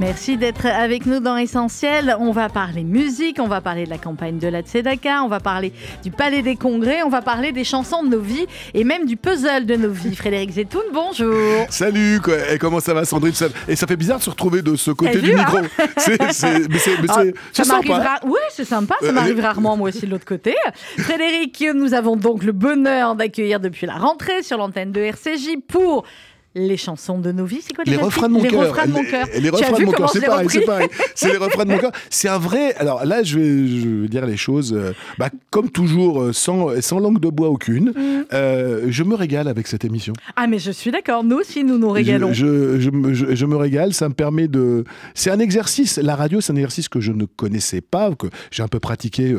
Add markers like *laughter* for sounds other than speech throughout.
Merci d'être avec nous dans Essentiel. On va parler musique, on va parler de la campagne de la Tzedaka, on va parler du Palais des Congrès, on va parler des chansons de nos vies et même du puzzle de nos vies. Frédéric Zetoun, bonjour. Salut, quoi. Et comment ça va Sandrine? Et ça fait bizarre de se retrouver de ce côté du micro. Hein? c'est, mais c'est, mais c'est, ah, ça sympa. Oui, c'est sympa, ça euh, m'arrive rarement moi aussi de l'autre côté. Frédéric, nous avons donc le bonheur d'accueillir depuis la rentrée sur l'antenne de RCJ pour les chansons de nos vies. C'est quoi les refrains de mon cœur Les refrains de mon cœur. Les, refrains de mon cœur, c'est pareil, c'est pareil. *laughs* C'est les refrains de mon cœur. C'est un vrai. Alors là, je vais, je vais dire les choses, euh, bah, comme toujours, euh, sans, sans langue de bois aucune. Mm. Euh, je me régale avec cette émission. Ah, mais je suis d'accord. Nous aussi, nous nous régalons. Je, je, je, je, me régale. Ça me permet de. C'est un exercice. La radio, c'est un exercice que je ne connaissais pas, que j'ai un peu pratiqué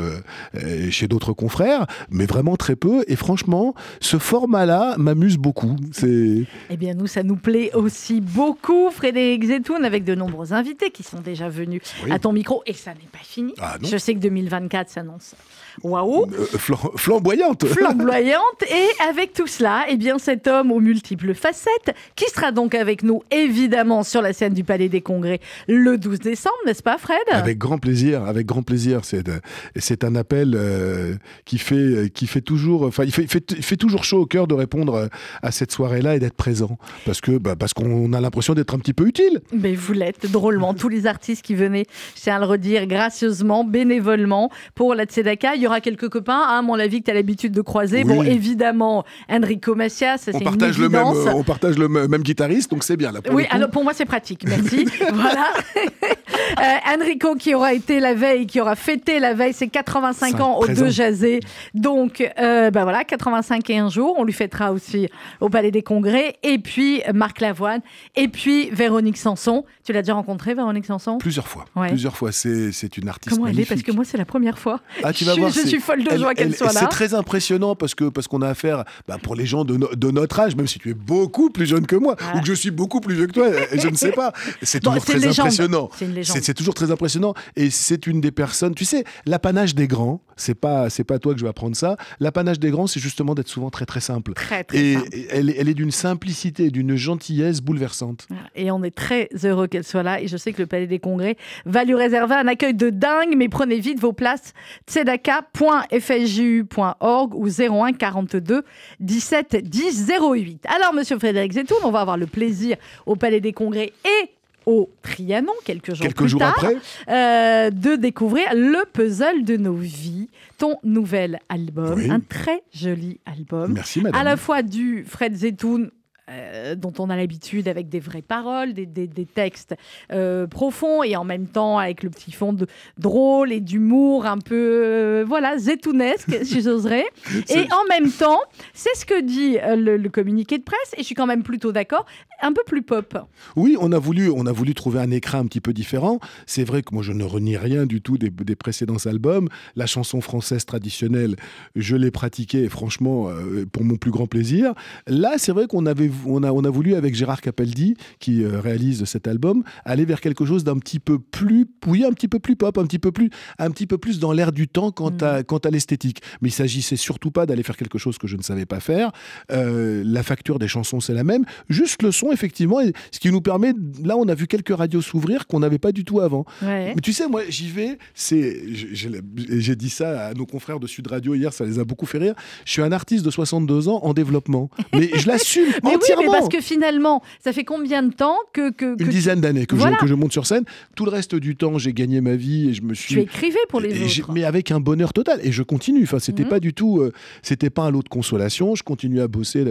chez d'autres confrères, mais vraiment très peu. Et franchement, ce format-là m'amuse beaucoup. C'est. Eh bien, nous ça nous plaît aussi beaucoup. Frédéric Zetoun, avec de nombreux invités qui sont déjà venus à ton micro. Et ça n'est pas fini. Ah Je sais que 2024 s'annonce waouh euh, Flamboyante *laughs* Flamboyante Et avec tout cela, eh bien, cet homme aux multiples facettes, qui sera donc avec nous, évidemment, sur la scène du Palais des Congrès le 12 décembre, n'est-ce pas, Fred? Avec grand plaisir, avec grand plaisir. C'est un appel euh, qui, fait, qui fait toujours... Enfin, il fait, fait, fait, toujours chaud au cœur de répondre à cette soirée-là et d'être présent parce que bah, parce qu'on a l'impression d'être un petit peu utile. Mais vous l'êtes drôlement. Tous les artistes qui venaient, je tiens à le redire, gracieusement, bénévolement pour la Tzedaka. Il y aura quelques copains, hein, mon avis, que tu as l'habitude de croiser. Bon, évidemment, Enrico Macias, c'est on partage le même, On partage le même guitariste, donc c'est bien. Là, pour oui, alors pour moi, c'est pratique. Merci. *laughs* voilà. *laughs* euh, Enrico qui aura été la veille, qui aura fêté la veille ses 85 ans au Deux Jazé. Donc, euh, ben voilà, 85 et un jour. On lui fêtera aussi au Palais des Congrès. Et puis, Marc Lavoine, et puis Véronique Sanson. Tu l'as déjà rencontrée, Véronique Sanson? Plusieurs fois. Plusieurs fois. C'est une artiste Comment elle est? Parce que moi, c'est la première fois. Ah, tu vas voir. Je suis folle de joie qu'elle soit là. C'est très impressionnant parce qu'on parce qu'on a affaire, bah, pour les gens de, de, notre âge, même si tu es beaucoup plus jeune que moi, ou que je suis beaucoup plus vieux que toi, je ne sais pas. C'est *laughs* toujours très impressionnant. C'est toujours très impressionnant. Et c'est une des personnes, tu sais, l'apanage des grands, c'est pas, pas toi que je vais apprendre ça. L'apanage des grands, c'est justement d'être souvent très très simple. Très, très et simple. Elle, elle est d'une simplicité, d'une une gentillesse bouleversante. Et on est très heureux qu'elle soit là. Et je sais que le Palais des Congrès va lui réserver un accueil de dingue. Mais prenez vite vos places. tzedaka.fju.org ou 01 42 17 10 08. Alors, monsieur Frédéric Zetoun, on va avoir le plaisir au Palais des Congrès et au Trianon, quelques jours quelques jours tard, après. Euh, de découvrir le puzzle de nos vies, ton nouvel album, un très joli album. Merci madame. À la fois du Fred Zetoun euh, dont on a l'habitude avec des vraies paroles, des, textes euh, profonds et en même temps avec le petit fond de drôle et d'humour un peu, euh, voilà, zétounesque, *laughs* si j'oserais. Et en même temps, c'est ce que dit le, communiqué de presse et je suis quand même plutôt d'accord, un peu plus pop. Oui, on a voulu, on a voulu trouver un écran un petit peu différent. C'est vrai que moi je ne renie rien du tout des, des précédents albums. La chanson française traditionnelle, je l'ai pratiquée franchement pour mon plus grand plaisir. Là, c'est vrai qu'on avait on a, on a voulu, avec Gérard Capaldi, qui euh, réalise cet album, aller vers quelque chose d'un petit peu plus, oui, un petit peu plus pop, un petit peu plus, un petit peu plus dans l'air du temps quant à, mm. quant à l'esthétique. Mais il s'agissait surtout pas d'aller faire quelque chose que je ne savais pas faire. Euh, la facture des chansons, c'est la même. Juste le son, effectivement, ce qui nous permet, là, on a vu quelques radios s'ouvrir qu'on n'avait pas du tout avant. Mais tu sais, moi, j'y vais, c'est, j'ai dit ça à nos confrères de Sud Radio hier, ça les a beaucoup fait rire. Je suis un artiste de 62 ans en développement. Mais je l'assume *laughs* mais parce que finalement, ça fait combien de temps que. que, Une dizaine d'années que, je, que je monte sur scène. Tout le reste du temps, j'ai gagné ma vie et je me suis. Tu écrivais pour les autres. Mais avec un bonheur total. Et je continue. Enfin, c'était mhm. pas du tout. Euh, c'était pas un lot de consolation. Je continue à bosser.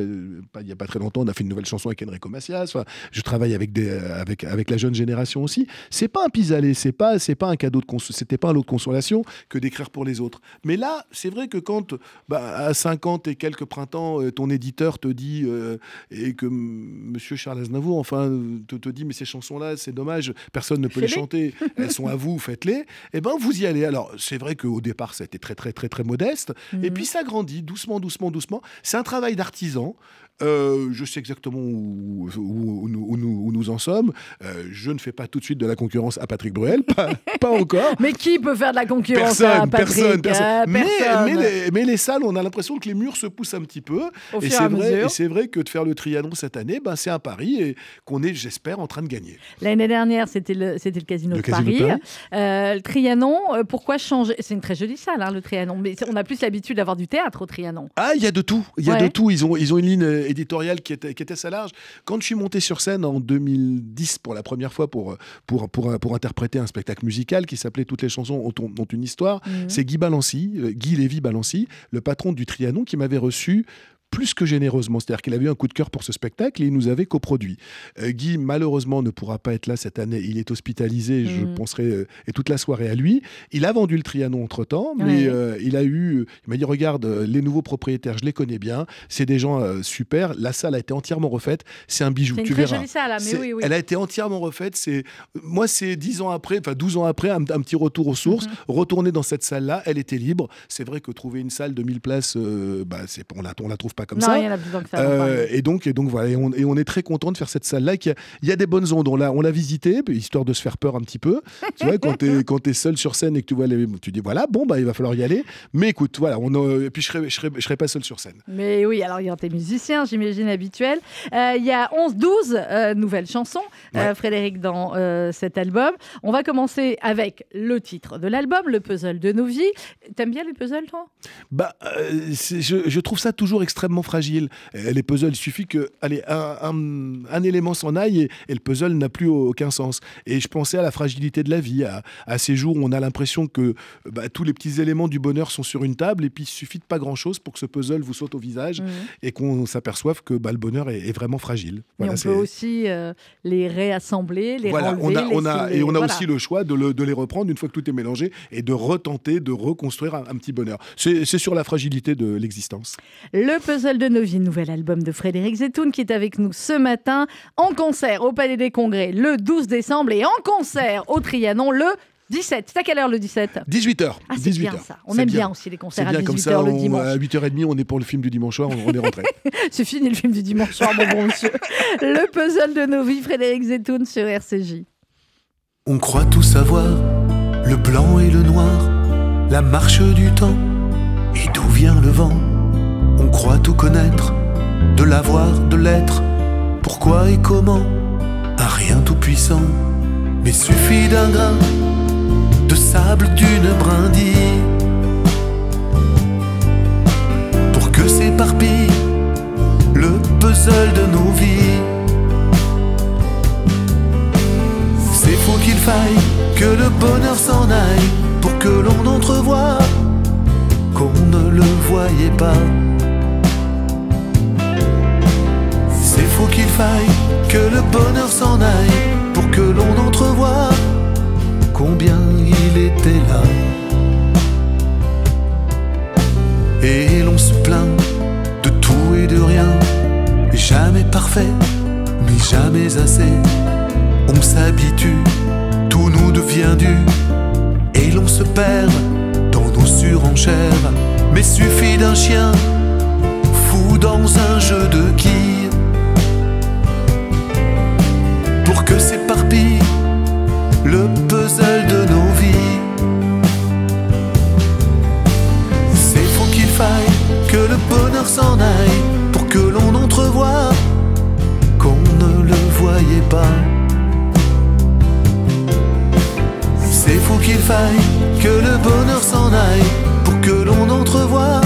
il y a pas très longtemps, on a fait une nouvelle chanson avec Enrico Macias. Enfin, je travaille avec, des, euh, avec, avec la jeune génération aussi. C'est pas un pis-aller. C'est pas, pas un cadeau de C'était pas un lot de consolation que d'écrire pour les autres. Mais là, c'est vrai que quand, bah, à 50 et quelques printemps, euh, ton éditeur te dit et que Monsieur Charles Aznavour, enfin, te, te dit, mais ces chansons-là, c'est dommage, personne ne peut les chanter, *laughs* elles sont à vous, faites-les. Eh ben, vous y allez. Alors, c'est vrai qu'au départ, ça a été très, très, très, très modeste. Et mhm. puis, ça grandit doucement, doucement, doucement. C'est un travail d'artisan. Euh, je sais exactement où, où, nous, nous en sommes. Euh, je ne fais pas tout de suite de la concurrence à Patrick Bruel, pas, *laughs* pas encore. Mais qui peut faire de la concurrence Personne, à Patrick personne, personne. Euh, Mais, personne. mais les, mais les salles, on a l'impression que les murs se poussent un petit peu. Au Et c'est vrai, c'est vrai que de faire le Trianon cette année, ben, c'est un pari et qu'on est, j'espère, en train de gagner. L'année dernière, c'était le, c'était le Casino Le de Casino Paris. Euh, le Trianon, pourquoi changer? C'est une très jolie salle, hein, le Trianon. Mais on a plus l'habitude d'avoir du théâtre au Trianon. Ah, il y a de tout. Il y a Ouais. de tout. Ils ont, ils ont une ligne éditoriale qui était, qui était assez large. Quand je suis monté sur scène en 2010 pour la première fois pour, pour, pour, pour interpréter un spectacle musical qui s'appelait Toutes les chansons ont, ont une histoire, Mhm. c'est Guy Balancy, euh, Guy Lévy Balancy, le patron du Trianon, qui m'avait reçu plus que généreusement. C'est-à-dire qu'il avait eu un coup de cœur pour ce spectacle et il nous avait coproduit. Euh, Guy, malheureusement, ne pourra pas être là cette année. Il est hospitalisé. Je Mhm. penserai euh, et toute la soirée à lui. Il a vendu le Trianon entre-temps, mais Ouais. euh, il a eu... Il m'a dit, regarde, les nouveaux propriétaires, je les connais bien. C'est des gens super. La salle a été entièrement refaite. C'est un bijou. Une tu très verras. jolie salle, hein, mais C'est- oui, oui. Elle a été entièrement refaite. C'est moi, c'est 10 ans après, enfin 12 ans après, un, un petit retour aux sources. Mhm. Retourner dans cette salle-là, elle était libre. C'est vrai que trouver une salle de 1000 places, bah, on la, on la trouve pas comme non, ça. il y en a plus tant que ça. Euh, et donc, et donc voilà, et on, et on est très content de faire cette salle-là. Il y a des bonnes ondes. On l'a, on l'a visité, puis histoire de se faire peur un petit peu. tu vois, quand t'es, quand t'es seul sur scène et que tu vois les, tu dis voilà, bon bah il va falloir y aller. Mais écoute, voilà, on, et puis je serai, je serai, je serai pas seul sur scène. Mais oui, alors il y a tes musiciens, j'imagine, habituels. Euh, Il y a 11-12 euh, nouvelles chansons, Ouais. Frédéric, dans cet album. On va commencer avec le titre de l'album, le puzzle de nos vies. T'aimes bien les puzzles, toi? Bah, je trouve ça toujours extrêmement fragile. Les puzzles, il suffit que, allez, un, un- un élément s'en aille et, et le puzzle n'a plus aucun sens. Et je pensais à la fragilité de la vie, à, à ces jours où on a l'impression que bah, tous les petits éléments du bonheur sont sur une table et puis il suffit de pas grand-chose pour que ce puzzle vous saute au visage Mhm. et qu'on s'aperçoive que bah, le bonheur est, est vraiment fragile. Mais on peut aussi euh, les réassembler, les voilà, renlever, on a, on a, laisser et on a voilà. aussi le choix de, le- de les reprendre une fois que tout est mélangé et de retenter de reconstruire un, un petit bonheur. C'est c'est sur la fragilité de l'existence. Le puzzle de nos vies, nouvel album de Frédéric Zetoun qui est avec nous ce matin en concert au Palais des Congrès le 12 décembre et en concert au Trianon le 17. C'est à quelle heure le 17 18h. Ah, c'est 18 bien ça. On aime bien, aussi les concerts à bien 18h comme ça, le on- dimanche. à 8h30, on est pour le film du dimanche soir, on est rentré. C'est fini le film du dimanche soir, mon bon monsieur. Le puzzle de nos vies, Frédéric Zetoun sur RCJ. On croit tout savoir, le blanc et le noir, la marche du temps et d'où vient le vent. On croit tout connaître, de l'avoir, de l'être, pourquoi et comment, un rien tout puissant, mais suffit d'un grain de sable d'une brindille pour que s'éparpille le puzzle de nos vies. C'est faux qu'il faille que le bonheur s'en aille pour que l'on entrevoie qu'on ne le voyait pas. Qu'il faille que le bonheur s'en aille pour que l'on entrevoie combien il était là. Et l'on se plaint de tout et de rien, jamais parfait, mais jamais assez. On s'habitue, tout nous devient dû, et l'on se perd dans nos surenchères. Mais suffit d'un chien fou dans un jeu de quilles que s'éparpille le puzzle de nos vies. C'est faux qu'il faille que le bonheur s'en aille pour que l'on entrevoie qu'on ne le voyait pas. C'est faux qu'il faille que le bonheur s'en aille pour que l'on entrevoie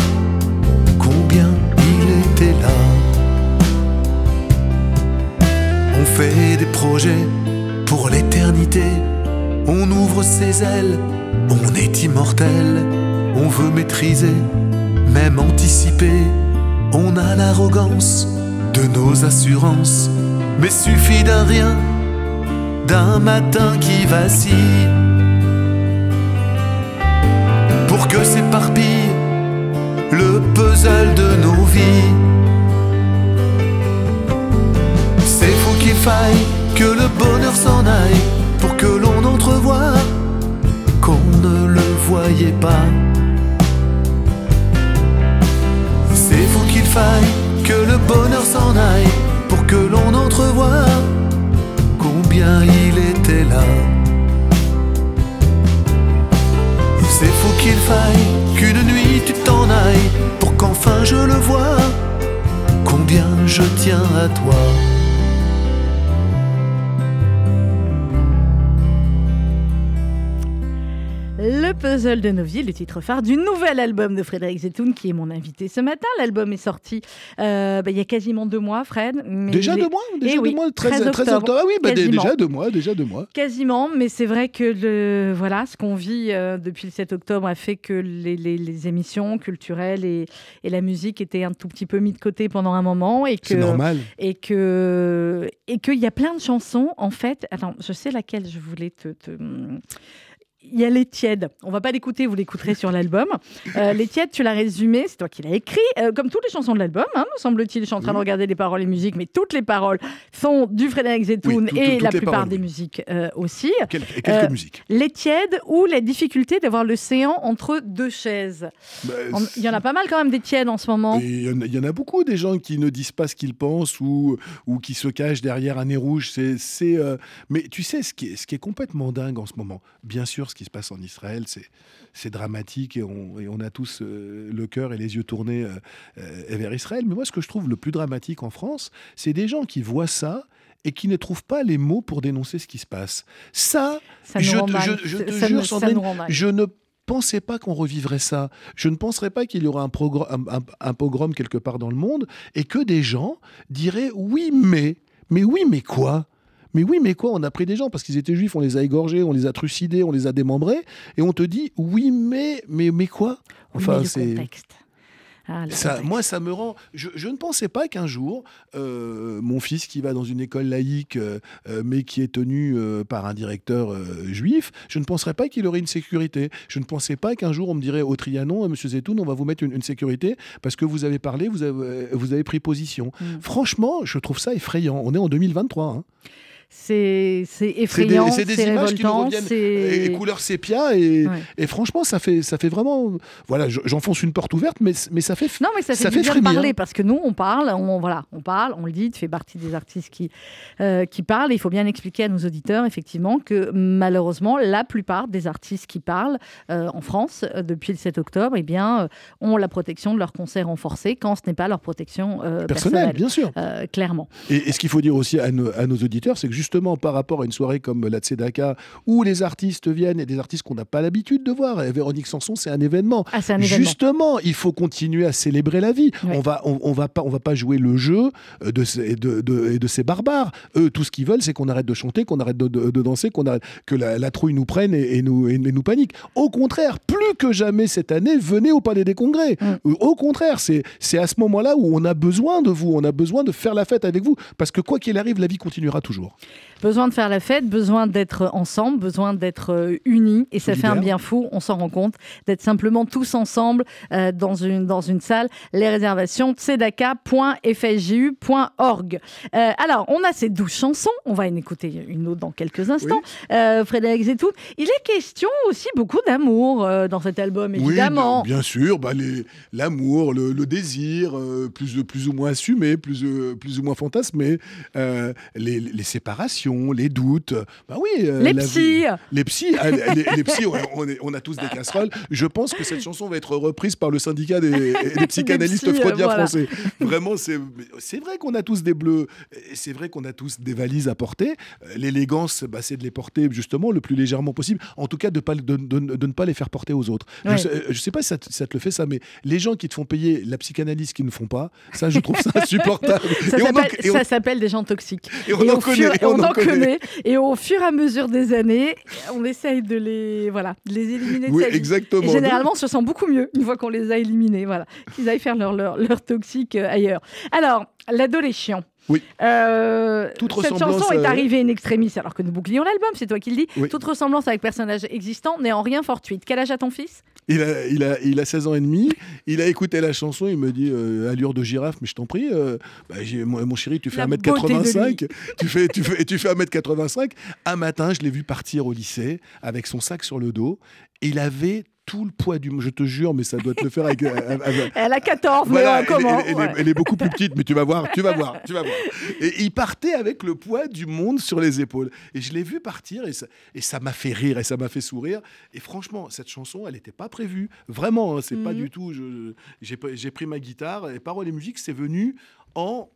combien il était là. Fait des projets pour l'éternité, on ouvre ses ailes, on est immortel, on veut maîtriser, même anticiper, on a l'arrogance de nos assurances, mais suffit d'un rien, d'un matin qui vacille. Pour que s'éparpille le puzzle de nos vies. qu'il faille que le bonheur s'en aille pour que l'on entrevoie qu'on ne le voyait pas. C'est fou qu'il faille que le bonheur s'en aille pour que l'on entrevoie combien il était là. C'est fou qu'il faille qu'une nuit tu t'en ailles pour qu'enfin je le voie combien je tiens à toi. Le puzzle de nos vies, le titre phare du nouvel album de Frédéric Zetoun, qui est mon invité ce matin. L'album est sorti euh, bah, il y a quasiment deux mois, Fred. mais Déjà deux mois Déjà Eh deux oui, mois 13, 13 13 octobre. Ah oui, bah, déjà deux mois, déjà deux mois. Quasiment, mais c'est vrai que le, voilà, ce qu'on vit euh, depuis le 7 octobre a fait que les, les- les émissions culturelles et, et la musique étaient un tout petit peu mis de côté pendant un moment et que C'est normal. et que et qu'il y a plein de chansons en fait. Attends, je sais laquelle je voulais te. te- Il y a Les Tièdes. On va pas l'écouter, vous l'écouterez sur l'album. Euh, les Tièdes, tu l'as résumé, c'est toi qui l'as écrit, euh, comme toutes les chansons de l'album, hein, me semble-t-il. Je suis en train de regarder les paroles et musiques, mais toutes les paroles sont du Frédéric Zetoun Oui, tout- tout- et la plupart paroles, des oui. musiques euh, aussi. Quel- et quelques musiques. Les Tièdes ou la difficulté d'avoir l'océan entre deux chaises. Bah, Il y en a pas mal quand même des Tièdes en ce moment. Il y, en a- il y en a beaucoup des gens qui ne disent pas ce qu'ils pensent ou, ou qui se cachent derrière un nez rouge. C'est, Mais tu sais, ce qui, est, ce qui est complètement dingue en ce moment, bien sûr, ce qui se passe en Israël, c'est, dramatique et on, et on a tous euh, le cœur et les yeux tournés euh, euh, vers Israël. Mais moi, ce que je trouve le plus dramatique en France, c'est des gens qui voient ça et qui ne trouvent pas les mots pour dénoncer ce qui se passe. Ça, je, te- mal. je- je te Ça jure, Sandrine, je ne pensais pas qu'on revivrait ça. Je ne penserais pas qu'il y un- un- un pogrom quelque part dans le monde et que des gens diraient oui, mais. Mais oui, mais quoi? Mais oui, mais quoi On a pris des gens parce qu'ils étaient juifs, on les a égorgés, on les a trucidés, on les a démembrés, et on te dit oui, mais, mais, mais quoi Enfin, c'est. Ah, Ça, moi, ça me rend. Je, je ne pensais pas qu'un jour, euh, mon fils qui va dans une école laïque, euh, euh, mais qui est tenu euh, par un directeur juif, je ne penserais pas qu'il aurait une sécurité. Je ne pensais pas qu'un jour on me dirait au Trianon, Monsieur Zetoun, on va vous mettre une, une sécurité parce que vous avez parlé, vous avez, vous avez pris position. Mm. Franchement, je trouve ça effrayant. On est en 2023. hein. C'est effrayant, c'est images qui nous révoltant, et, et couleur sépia et, Ouais. et franchement ça fait ça fait vraiment voilà je- j'enfonce une porte ouverte mais mais ça fait Non, mais ça fait, Ça fait bien frémir. parler parce que nous, on parle, on, voilà, on parle, on le dit, tu fais partie des artistes qui, euh, qui parlent. Il faut bien expliquer à nos auditeurs, effectivement, que malheureusement, la plupart des artistes qui parlent euh, en France euh, depuis le 7 octobre eh bien, ont la protection de leur concert renforcé quand ce n'est pas leur protection personnel personnelle. bien sûr clairement. Et, et ce qu'il faut dire aussi à nos, à nos auditeurs, c'est que justement par rapport à une soirée comme la Tzedaka, où les artistes viennent et des artistes qu'on n'a pas l'habitude de voir, et Véronique Sanson, c'est un événement. Ah, c'est un événement. Justement, il faut continuer à célébrer la vie. Ouais. On va, on, on va pas, on va pas jouer le jeu euh, de ces, de, de- ces barbares. Eux, tout ce qu'ils veulent, c'est qu'on arrête de chanter, qu'on arrête de, de- danser, qu'on arrête, que la, la trouille nous prenne et, et nous, et, et nous panique. Au contraire, plus que jamais cette année, venez au Palais des Congrès. Mm. Au contraire, c'est à ce moment-là où on a besoin de vous, on a besoin de faire la fête avec vous, parce que quoi qu'il arrive, la vie continuera toujours. Besoin de faire la fête, besoin d'être ensemble, besoin d'être euh, unis. Et ça fait un bien fou, on s'en rend compte, d'être simplement tous ensemble euh, dans, une, dans une salle. Les réservations, tzedaka.fsju.org. Euh, alors, on a ces douze chansons. On va en écouter une autre dans quelques instants. Euh, Frédéric Zetoun, il est question aussi beaucoup d'amour euh, dans cet album, évidemment. Oui, bien sûr, bah, l'amour, le, le désir, plus, plus ou moins assumé, plus, plus ou moins fantasmé, les, les séparations, les doutes. Bah oui, euh, Les psys. Les ah, les, les psys, ouais, on, est- on a tous des casseroles. Je pense que cette chanson va être reprise par le syndicat des, *laughs* des psychanalystes psys, euh, freudiens voilà. français. Vraiment, c'est vrai qu'on a tous des bleus, c'est vrai qu'on a tous des valises à porter. Euh, L'élégance, bah, c'est de les porter justement le plus légèrement possible. En tout cas, de, pas, de, de- de ne pas les faire porter aux autres. Ouais. Je, sais, je sais pas si ça, te- ça te le fait ça, mais les gens qui te font payer la psychanalyse qu'ils ne font pas, ça, je trouve ça *laughs* insupportable. Ça s'appelle- des gens toxiques. et on en connaît, fur- et on en connaît. Et au fur et à mesure des années, on essaye de les, voilà, de les éliminer Oui, exactement. Et généralement, on se sent beaucoup mieux une fois qu'on les a éliminés. Voilà, qu'ils aillent faire leur, leur, leur toxique euh, ailleurs. Alors, l'adolescent. Oui. Euh, Toute cette chanson est arrivée in extremis alors que nous bouclions l'album, c'est toi qui le dis. Oui. Toute ressemblance avec personnage existant n'est en rien fortuite. Quel âge a ton fils? Il a, il, a, il a 16 ans et demi, il a écouté la chanson, il me dit euh, allure de girafe, mais je t'en prie, euh, bah, mon, mon chéri, tu fais La beauté 1m85, tu fais, tu fais, tu fais 1m85. Un matin, je l'ai vu partir au lycée avec son sac sur le dos, et il avait tout le poids du. Je te jure, mais ça doit te le faire avec. avec- Elle a 14, Voilà, mais euh, comment elle, elle- elle est- elle beaucoup plus petite, mais tu vas voir, tu vas voir, tu vas voir. Et il partait avec le poids du monde sur les épaules. Et je l'ai vu partir et ça, et ça m'a fait rire et ça m'a fait sourire. Et franchement, cette chanson, elle n'était pas prévue. Vraiment, hein, c'est pas Mhm. du tout. j'ai pris ma guitare et paroles et musique, c'est venu en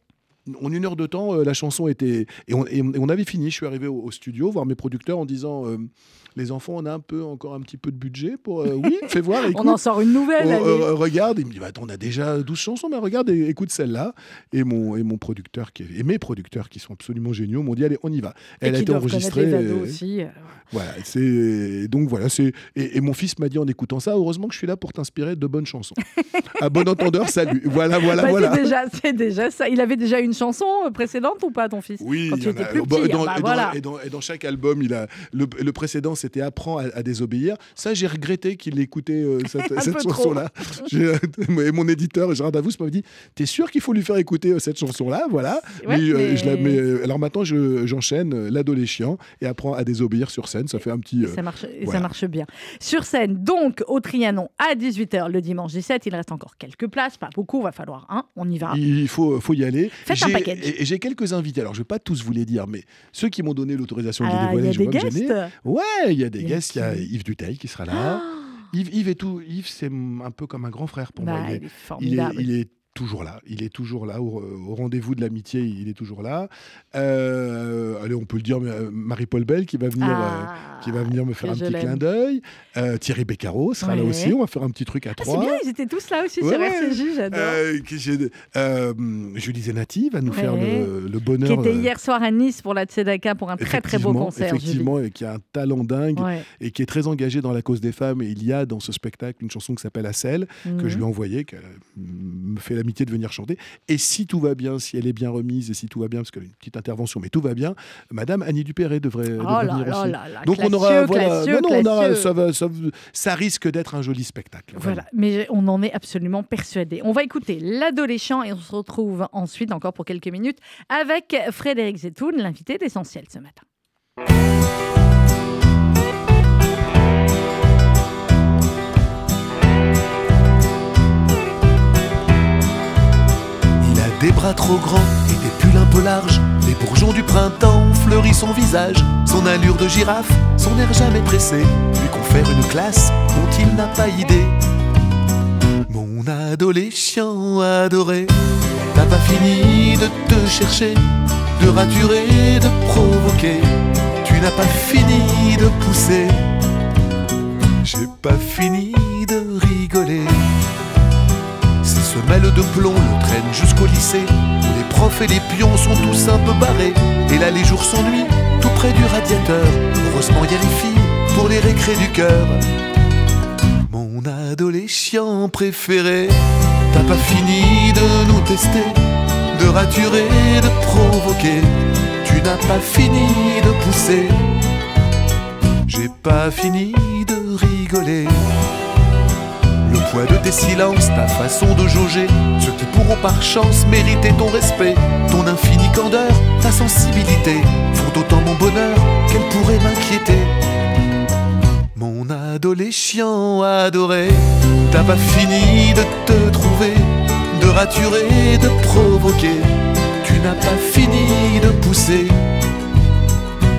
en une heure de temps, euh, la chanson était. Et on, et on avait fini. Je suis arrivé au, au studio voir mes producteurs en disant. euh, les enfants, on a un peu encore un petit peu de budget pour. euh, oui, *laughs* fais voir. Écoute. On en sort une nouvelle. Oh, allez. euh, regarde, il me dit bah, attends, on a déjà 12 chansons, mais regarde, et- écoute celle-là. Et mon, et mon producteur, qui, et mes producteurs qui sont absolument géniaux, m'ont dit allez, on y va. Et Elle a été enregistrée. les aussi. voilà, c'est donc voilà, c'est et, et mon fils m'a dit en écoutant ça, heureusement que je suis là pour t'inspirer de bonnes chansons. *laughs* à bon entendeur, salut. Voilà, voilà, bah, voilà. C'est déjà, c'est déjà ça. Il avait déjà une chanson euh, précédente ou pas, ton fils Oui, Quand il tu y en étais a- plus petit. dans- bah et, dans, voilà. et dans- et dans chaque album, il a le, le précédent, c'était apprends à, à désobéir. Ça, j'ai regretté qu'il écoutait euh, cette, *laughs* chanson-là. J'ai- *laughs* Et mon éditeur, Gérard Davous, m'avait dit T'es sûr qu'il faut lui faire écouter euh, cette chanson-là? Voilà. Ouais, Mais, euh, mais- je la- mais, euh, alors maintenant, je- j'enchaîne euh, l'adolescent et apprends à désobéir sur scène. Ça fait un petit. Et euh, ça marche, et ça voilà. marche bien. Sur scène, donc, au Trianon, à 18h le dimanche 17, il reste encore quelques places, pas beaucoup, va falloir un, on y va. Il faut, faut y aller. Faites un J'ai- package. Et, et j'ai quelques invités. Alors, je vais pas tous vous les dire, mais ceux qui m'ont donné l'autorisation de les Ah, dévoiler, je vais pas me gêner. Ouais, il y a des guests. Il y a Yves Duteil qui sera là. Ah, Yves, Yves est tout. Yves, c'est un peu comme un grand frère pour bah, moi. Il est, il est il est- formidable. il est toujours là. Il est toujours là au, au rendez-vous de l'amitié. Il est toujours là. Euh, allez, on peut le dire, euh, Marie-Paul Bell qui va venir. euh, Ah, qui va venir me faire un petit clin d'œil. Euh, Thierry Beccaro sera là aussi. On va faire un petit truc à Ah, c'est trois. bien, ils étaient tous là aussi Ouais, sur. RCJ, j'adore. Julie Zenati va nous faire le, le bonheur. qui était hier soir à Nice pour la Tzedaka pour un très très beau concert. Effectivement, et qui a un talent dingue et qui est très engagé dans la cause des femmes. Et il y a dans ce spectacle une chanson qui s'appelle Assel, que je lui ai Mhm. envoyée, qu'elle me fait l'amitié de venir chanter. Et si tout va bien, si elle est bien remise et si tout va bien, parce qu'elle a une petite intervention, mais tout va bien, Madame Annie Dupéré devrait, Oh devrait là venir là aussi. là Donc on aura, voilà, classieux, non, non, on aura- classieux. ça, va, ça, ça risque d'être un joli spectacle. Voilà, mais on en est absolument persuadé. On va écouter l'adolescent et on se retrouve ensuite encore pour quelques minutes avec Frédéric Zetoun, l'invité d'Essentiel ce matin. Des bras trop grands et des pulls un peu larges. Les bourgeons du printemps ont son visage. Son allure de girafe, son air jamais pressé, lui confère une classe dont il n'a pas idée. Mon adolescent adoré, t'as pas fini de te chercher, de raturer, de provoquer. Tu n'as pas fini de pousser. J'ai pas fini de rigoler. Ces semelles de plomb le traînent jusqu'au lycée, les profs et les pions sont tous un peu barrés. Et là, les jours s'ennuient, tout près du radiateur. Heureusement, a les filles pour les récrés du cœur. Mon adolescent préféré, t'as pas fini de nous tester, de raturer, de provoquer. Tu n'as pas fini de pousser. J'ai pas fini de rigoler. Poids de tes silences, ta façon de jauger, ceux qui pourront par chance mériter ton respect, ton infinie candeur, ta sensibilité, font autant mon bonheur qu'elles pourraient m'inquiéter. Mon adolescent adoré, t'as pas fini de te trouver, de raturer, de provoquer, tu n'as pas fini de pousser,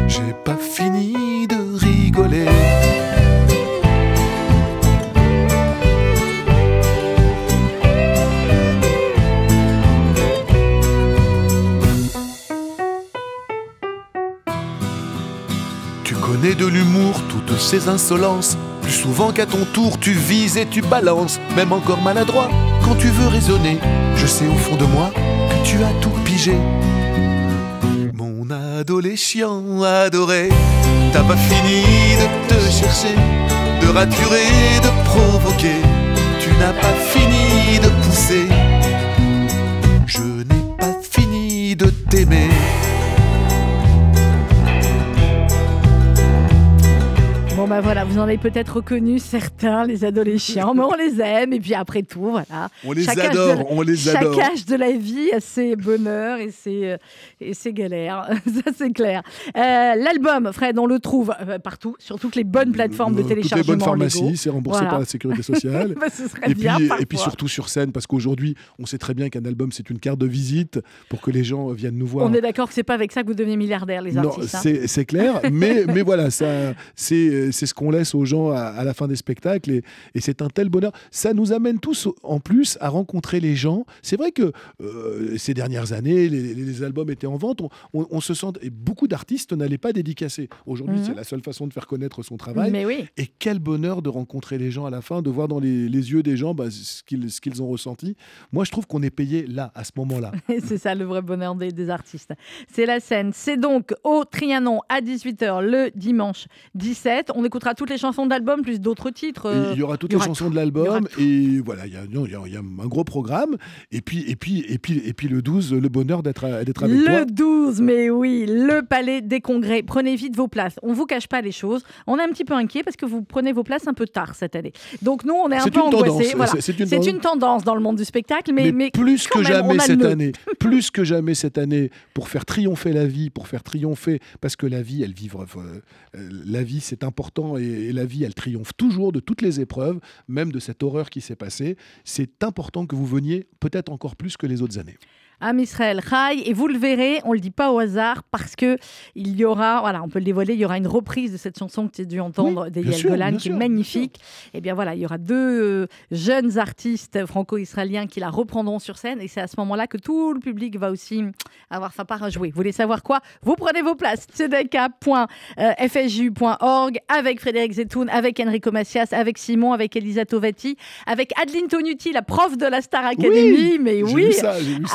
j'ai pas fini de rigoler. Toutes ces insolences. Plus souvent qu'à ton tour, tu vises et tu balances, même encore maladroit. Quand tu veux raisonner, je sais au fond de moi que tu as tout pigé. Mon adolescent adoré, t'as pas fini de te chercher, de raturer, de provoquer. Tu n'as pas fini de Bon bah voilà, vous en avez peut-être reconnu certains, les adolescents, mais on les aime et puis après tout, voilà. On les Chaque adore, la- on les Chaque adore. âge de la vie a ses bonheurs et ses, euh, et ses galères, *laughs* ça c'est clair. Euh, L'album, Fred, on le trouve euh, partout, sur toutes les bonnes plateformes de Euh, Toutes les téléchargement bonnes pharmacies, c'est remboursé Voilà. par la sécurité sociale. *laughs* Bah, ce serait Et bien puis, et puis surtout sur scène, parce qu'aujourd'hui, on sait très bien qu'un album, c'est une carte de visite pour que les gens viennent nous voir. On est d'accord que c'est pas avec ça que vous devenez milliardaire, les Non, artistes. hein. c'est c'est clair, mais, mais voilà, ça, c'est c'est ce qu'on laisse aux gens à, la fin des spectacles et, et c'est un tel bonheur. Ça nous amène tous en plus à rencontrer les gens. C'est vrai que euh, ces dernières années, les, albums étaient en vente. On, se sent et beaucoup d'artistes n'allaient pas dédicacer. Aujourd'hui, mhm. c'est la seule façon de faire connaître son travail. Mais oui. Et quel bonheur de rencontrer les gens à la fin, de voir dans les, yeux des gens bah, ce qu'ils ont ressenti. Moi, je trouve qu'on est payé là, à ce moment-là. *laughs* c'est ça le vrai bonheur des, des artistes. C'est la scène. C'est donc au Trianon à 18h le dimanche 17. On écoutera toutes les chansons de l'album plus d'autres titres. il y aura toutes les chansons de l'album et voilà, il y, a, un gros programme. Et puis, et puis, et puis, et puis le 12, le bonheur d'être avec toi. Le 12, mais oui, le Palais des Congrès. Prenez vite vos places. On vous cache pas les choses. On est un petit peu inquiet parce que vous prenez vos places un peu tard cette année. Donc nous, on est un peu angoissés. Voilà. C'est une, tendance dans le monde du spectacle, mais, mais, plus que jamais cette année, *laughs* plus que jamais cette année, pour faire triompher la vie, pour faire triompher, parce que la vie, elle vivre, euh, la vie, c'est important et, la vie, elle triomphe toujours de toutes les épreuves, même de cette horreur qui s'est passée. C'est important que vous veniez peut-être encore plus que les autres années. Am Israël Chai. Et vous le verrez, on ne le dit pas au hasard parce que il y aura, voilà, on peut le dévoiler, il y aura une reprise de cette chanson que tu as dû entendre oui, Golan qui est magnifique. Et eh bien voilà, il y aura deux euh, jeunes artistes franco-israéliens qui la reprendront sur scène et c'est à ce moment-là que tout le public va aussi avoir sa part à jouer. Vous voulez savoir quoi? Vous prenez vos places. tzedeka.fsju.org avec Frédéric Zetoun, avec Enrico Macias, avec Simon, avec Elisa Tovati, avec Adeline Tonuti, la prof de la Star Academy, mais oui,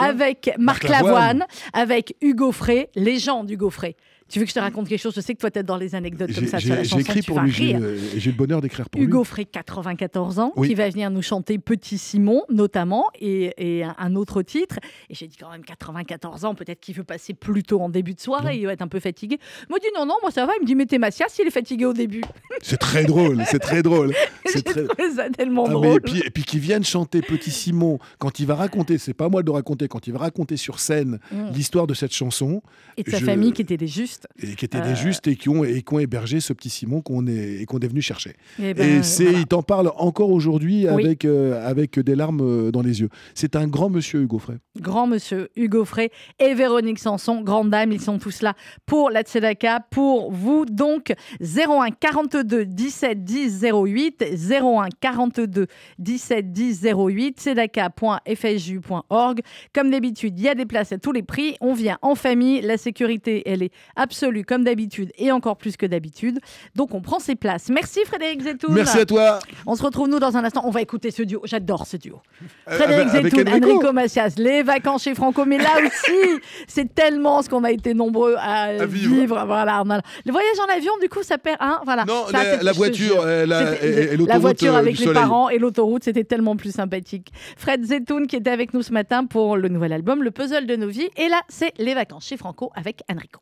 avec Marc, Lavoine, avec Hugo Frey, légende Hugo Frey. Tu veux que je te raconte quelque chose? Je sais que toi, tu es dans les anecdotes comme ça sur la chanson. J'écris pour lui, j'ai le bonheur d'écrire pour Hugo lui. Hugo Frey, 94 ans, qui va venir nous chanter Petit Simon, notamment, et, un autre titre. Et j'ai dit quand même 94 ans, peut-être qu'il veut passer plus tôt en début de soirée, il va être un peu fatigué. Moi, dit non, non, moi ça va. Il me dit, mettez Macias, il est fatigué au début. C'est très drôle, c'est très drôle. *laughs* C'est très... ça tellement ah, drôle. et puis, qu'il vienne chanter Petit Simon, quand il va raconter, c'est pas moi de le raconter, quand il va raconter sur scène mm. l'histoire de cette chanson. Et de sa famille qui était des justes. Et qui était des justes et qui ont, et qui ont hébergé ce petit Simon qu'on est, qu'on est venu chercher. Eh ben, et, c'est, il t'en parle encore aujourd'hui avec, euh, avec des larmes euh, dans les yeux. C'est un grand monsieur, Hugo Frey. Grand monsieur Hugo Frey et Véronique Sanson, grande dame, ils sont tous là pour la Tzedaka, pour vous. Donc, 01 42 17 10 08, 01 42 17 10 08, tzedaka.fsju.org. Comme d'habitude, il y a des places à tous les prix. On vient en famille. La sécurité, elle est absolue, comme d'habitude et encore plus que d'habitude. Donc on prend ses places. Merci Frédéric Zetoun. Merci à toi. On se retrouve nous dans un instant. On va écouter ce duo. J'adore ce duo. Euh, Frédéric Zetoun, Enrico. Macias, les vacances chez Franco. Mais là aussi, *laughs* c'est tellement ce qu'on a été nombreux à, vivre. Voilà, Le voyage en avion, du coup, ça perd un. Voilà. Non, la, voiture, euh, la, voiture euh, avec les parents et l'autoroute, c'était tellement plus sympathique. Fred Zetoun qui était avec nous ce matin pour le nouvel album, Le Puzzle de nos vies. Et là, c'est les vacances chez Franco avec Enrico.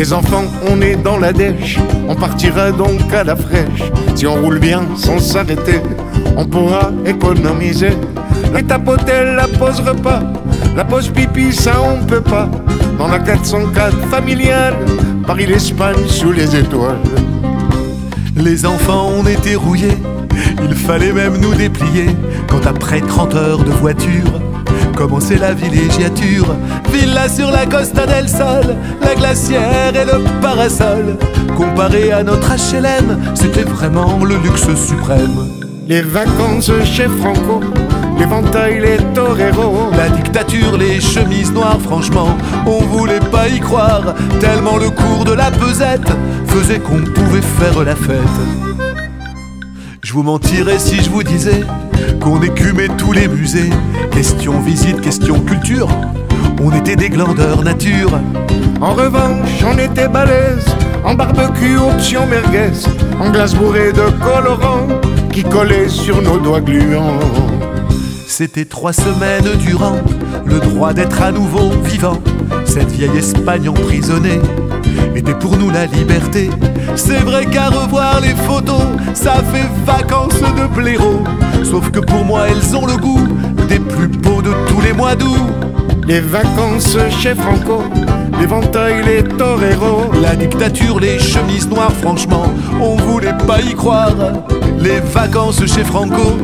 Les enfants, on est dans la dèche, on partira donc à la fraîche. Si on roule bien sans s'arrêter, on pourra économiser. Les tapoter la pause repas, la pause pipi, ça on peut pas. Dans la 404 familiale, Paris-l'Espagne sous les étoiles. Les enfants, on était rouillés, il fallait même nous déplier. Quand après 30 heures de voiture, commençait la villégiature. Villa sur la Costa del Sol, la glacière et le parasol. Comparé à notre HLM, c'était vraiment le luxe suprême. Les vacances chez Franco, l'éventail, les toreros. La dictature, les chemises noires, franchement, on voulait pas y croire. Tellement le cours de la pesette faisait qu'on pouvait faire la fête. Je vous mentirais si je vous disais qu'on écumait tous les musées. Question visite, question culture, on était des glandeurs nature. En revanche, on était balèze, en barbecue option merguez, en glace bourrée de colorant qui collait sur nos doigts gluants. C'était trois semaines durant le droit d'être à nouveau vivant. Cette vieille Espagne emprisonnée était pour nous la liberté. C'est vrai qu'à revoir les photos, ça fait vacances de blaireau. Sauf que pour moi, elles ont le goût des plus beaux de tous les mois d'août. Les vacances chez Franco, l'éventail, les toreros. La dictature, les chemises noires, franchement, on voulait pas y croire. Les vacances chez Franco,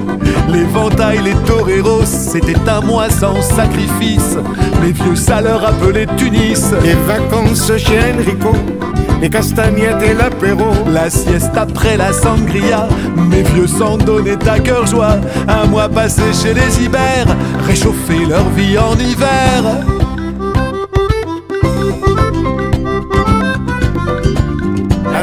l'éventail, les toreros, c'était un mois sans sacrifice. Les vieux saleurs appelés Tunis. Les vacances chez Enrico, les castagnettes et l'apéro. La sieste après la sangria, mes vieux s'en donnaient à cœur joie. Un mois passé chez les Ibères, réchauffer leur vie en hiver.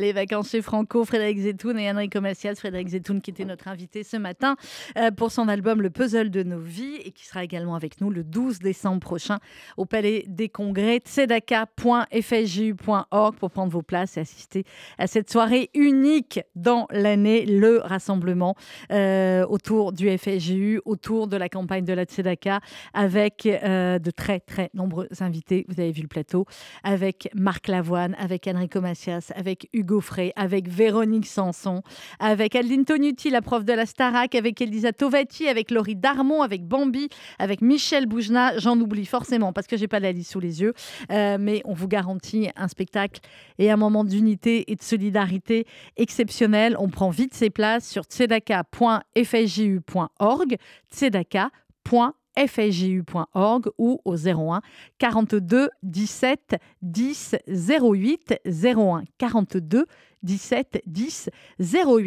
Les vacances chez Franco, Frédéric Zetoun et Enrico Macias. Frédéric Zetoun qui était notre invité ce matin euh, pour son album Le Puzzle de nos vies et qui sera également avec nous le 12 décembre prochain au Palais des Congrès, tzedaka.fsju.org pour prendre vos places et assister à cette soirée unique dans l'année, le rassemblement euh, autour du FSJU, autour de la campagne de la Tzedaka avec euh, de très très nombreux invités. Vous avez vu le plateau avec Marc Lavoine, avec Enrico Macias, avec Hugo Avec Véronique Sanson, avec Adeline Tonuti, la prof de la Starac, avec Elisa Tovati, avec Laurie Darmon, avec Bambi, avec Michel Boujna. J'en oublie forcément parce que j'ai pas la liste sous les yeux, Euh, mais on vous garantit un spectacle et un moment d'unité et de solidarité exceptionnel. On prend vite ses places sur tzedaka.fsju.org, tzedaka.fsju.org ou au 01 42 17 10 08 01 42 17 10 08.